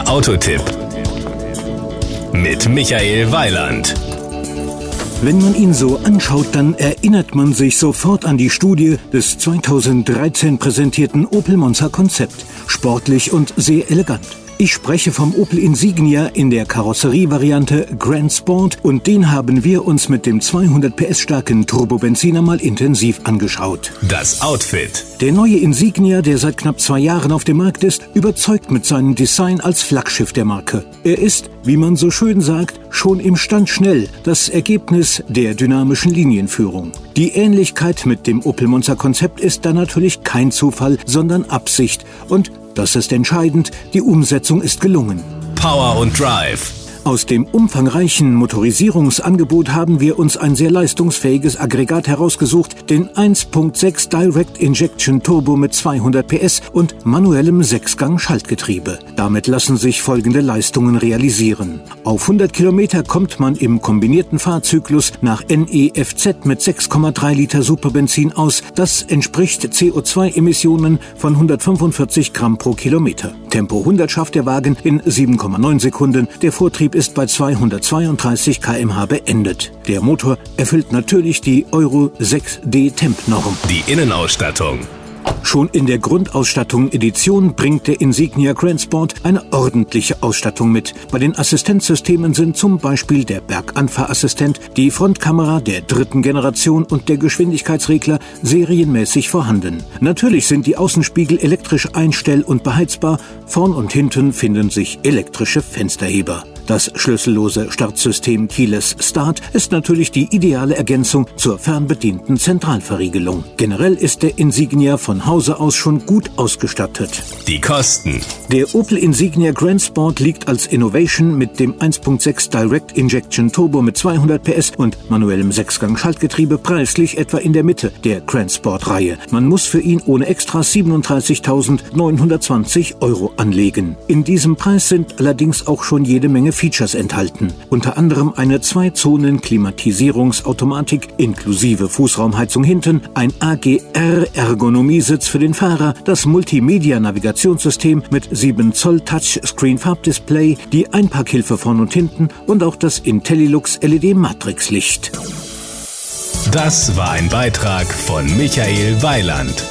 Der Autotipp mit Michael Weiland. Wenn man ihn so anschaut, dann erinnert man sich sofort an die Studie des 2013 präsentierten Opel Monza Konzept. Sportlich und sehr elegant. Ich spreche vom Opel Insignia in der Karosserievariante Grand Sport und den haben wir uns mit dem 200 PS starken Turbobenziner mal intensiv angeschaut. Das Outfit. Der neue Insignia, der seit knapp zwei Jahren auf dem Markt ist, überzeugt mit seinem Design als Flaggschiff der Marke. Er ist, wie man so schön sagt, schon im Stand schnell das Ergebnis der dynamischen Linienführung. Die Ähnlichkeit mit dem Opel Monza Konzept ist da natürlich kein Zufall, sondern Absicht und das ist entscheidend, die Umsetzung ist gelungen. Power und Drive. Aus dem umfangreichen Motorisierungsangebot haben wir uns ein sehr leistungsfähiges Aggregat herausgesucht, den 1.6 Direct Injection Turbo mit 200 PS und manuellem Sechsgang-Schaltgetriebe. Damit lassen sich folgende Leistungen realisieren. Auf 100 Kilometer kommt man im kombinierten Fahrzyklus nach NEFZ mit 6,3 Liter Superbenzin aus. Das entspricht CO2-Emissionen von 145 Gramm pro Kilometer. Tempo 100 schafft der Wagen in 7,9 Sekunden. Der Vortrieb Antrieb ist bei 232 km/h beendet. Der Motor erfüllt natürlich die Euro 6D Temp-Norm. Die Innenausstattung. Schon in der Grundausstattung Edition bringt der Insignia Grand Sport eine ordentliche Ausstattung mit. Bei den Assistenzsystemen sind zum Beispiel der Berganfahrassistent, die Frontkamera der dritten Generation und der Geschwindigkeitsregler serienmäßig vorhanden. Natürlich sind die Außenspiegel elektrisch einstell- und beheizbar, vorn und hinten finden sich elektrische Fensterheber. Das schlüssellose Startsystem Keyless Start ist natürlich die ideale Ergänzung zur fernbedienten Zentralverriegelung. Generell ist der Insignia von Hause aus schon gut ausgestattet. Die Kosten. Der Opel Insignia Grand Sport liegt als Innovation mit dem 1.6 Direct Injection Turbo mit 200 PS und manuellem Sechsgang-Schaltgetriebe preislich etwa in der Mitte der Grand Sport Reihe. Man muss für ihn ohne Extras 37.920 Euro anlegen. In diesem Preis sind allerdings auch schon jede Menge Features enthalten, unter anderem eine Zwei-Zonen-Klimatisierungsautomatik inklusive Fußraumheizung hinten, ein AGR-Ergonomiesitz für den Fahrer, das Multimedia-Navigationssystem mit 7 Zoll Touchscreen-Farbdisplay, die Einparkhilfe vorn und hinten und auch das IntelliLux LED-Matrix-Licht. Das war ein Beitrag von Michael Weiland.